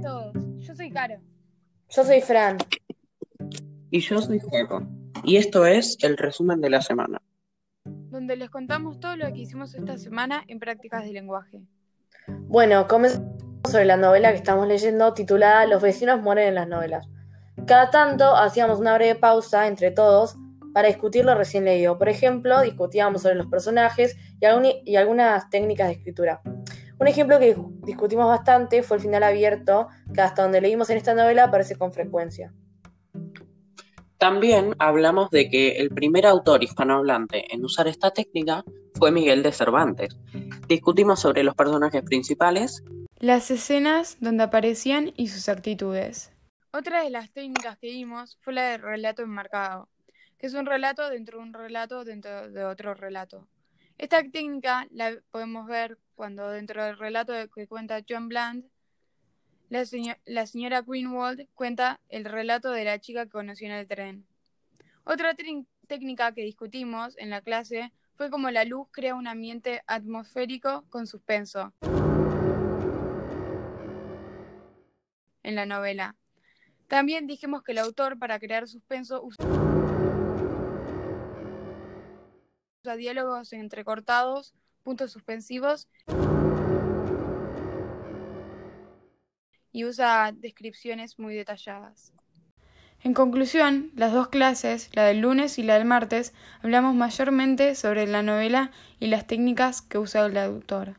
todos, yo soy Caro, Yo soy Fran. Y yo soy Juego. Y esto es el resumen de la semana. donde les contamos todo lo que hicimos esta semana en prácticas de lenguaje. Bueno, comenzamos sobre la novela que estamos leyendo titulada Los vecinos mueren en las novelas. Cada tanto hacíamos una breve pausa entre todos para discutir lo recién leído. Por ejemplo, discutíamos sobre los personajes y, algún- y algunas técnicas de escritura. Un ejemplo que discutimos bastante fue el final abierto, que hasta donde leímos en esta novela aparece con frecuencia. También hablamos de que el primer autor hispanohablante en usar esta técnica fue Miguel de Cervantes. Discutimos sobre los personajes principales Las escenas donde aparecían y sus actitudes. Otra de las técnicas que vimos fue la del relato enmarcado, que es un relato dentro de un relato dentro de otro relato. Esta técnica la podemos ver cuando dentro del relato que cuenta John Bland, la, seño- la señora Greenwald cuenta el relato de la chica que conoció en el tren. Otra técnica que discutimos en la clase fue cómo la luz crea un ambiente atmosférico con suspenso. en la novela. También dijimos que el autor, para crear suspenso, usa diálogos entrecortados, puntos suspensivos y usa descripciones muy detalladas. En conclusión, las dos clases, la del lunes y la del martes, hablamos mayormente sobre la novela y las técnicas que usa el autor.